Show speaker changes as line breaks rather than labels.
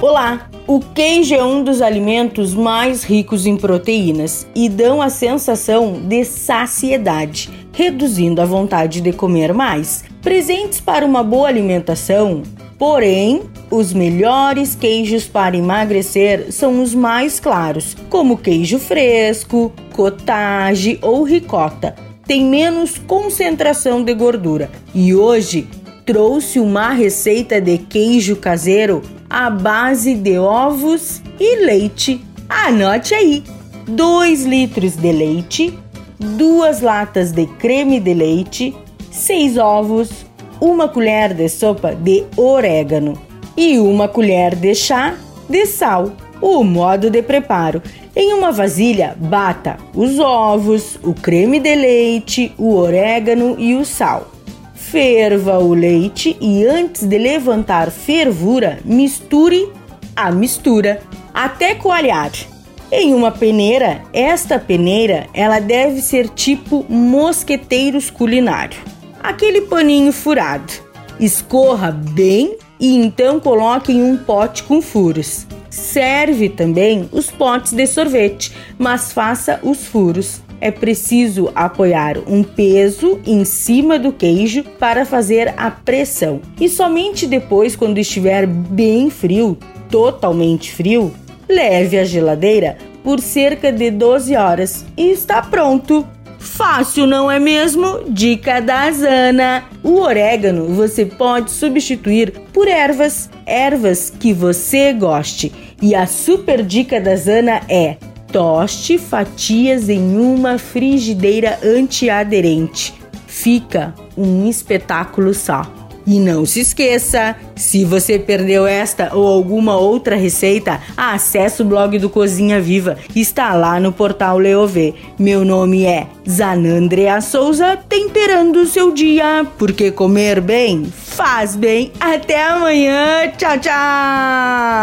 Olá! O queijo é um dos alimentos mais ricos em proteínas e dão a sensação de saciedade, reduzindo a vontade de comer mais. Presentes para uma boa alimentação, porém, os melhores queijos para emagrecer são os mais claros, como queijo fresco, cottage ou ricota. Tem menos concentração de gordura. E hoje trouxe uma receita de queijo caseiro à base de ovos e leite. Anote aí: 2 litros de leite, 2 latas de creme de leite, 6 ovos, uma colher de sopa de orégano e uma colher de chá de sal. O modo de preparo: em uma vasilha, bata os ovos, o creme de leite, o orégano e o sal. Ferva o leite e antes de levantar fervura, misture a mistura até coalhar. Em uma peneira, esta peneira ela deve ser tipo mosqueteiros culinário. Aquele paninho furado. Escorra bem e então coloque em um pote com furos. Serve também os potes de sorvete, mas faça os furos é preciso apoiar um peso em cima do queijo para fazer a pressão. E somente depois, quando estiver bem frio, totalmente frio, leve à geladeira por cerca de 12 horas e está pronto. Fácil, não é mesmo? Dica da Zana. O orégano você pode substituir por ervas, ervas que você goste. E a super dica da Zana é Toste fatias em uma frigideira antiaderente. Fica um espetáculo só. E não se esqueça, se você perdeu esta ou alguma outra receita, acesse o blog do Cozinha Viva, está lá no portal Leovê. Meu nome é Zanandrea Souza, temperando o seu dia, porque comer bem faz bem. Até amanhã, tchau, tchau!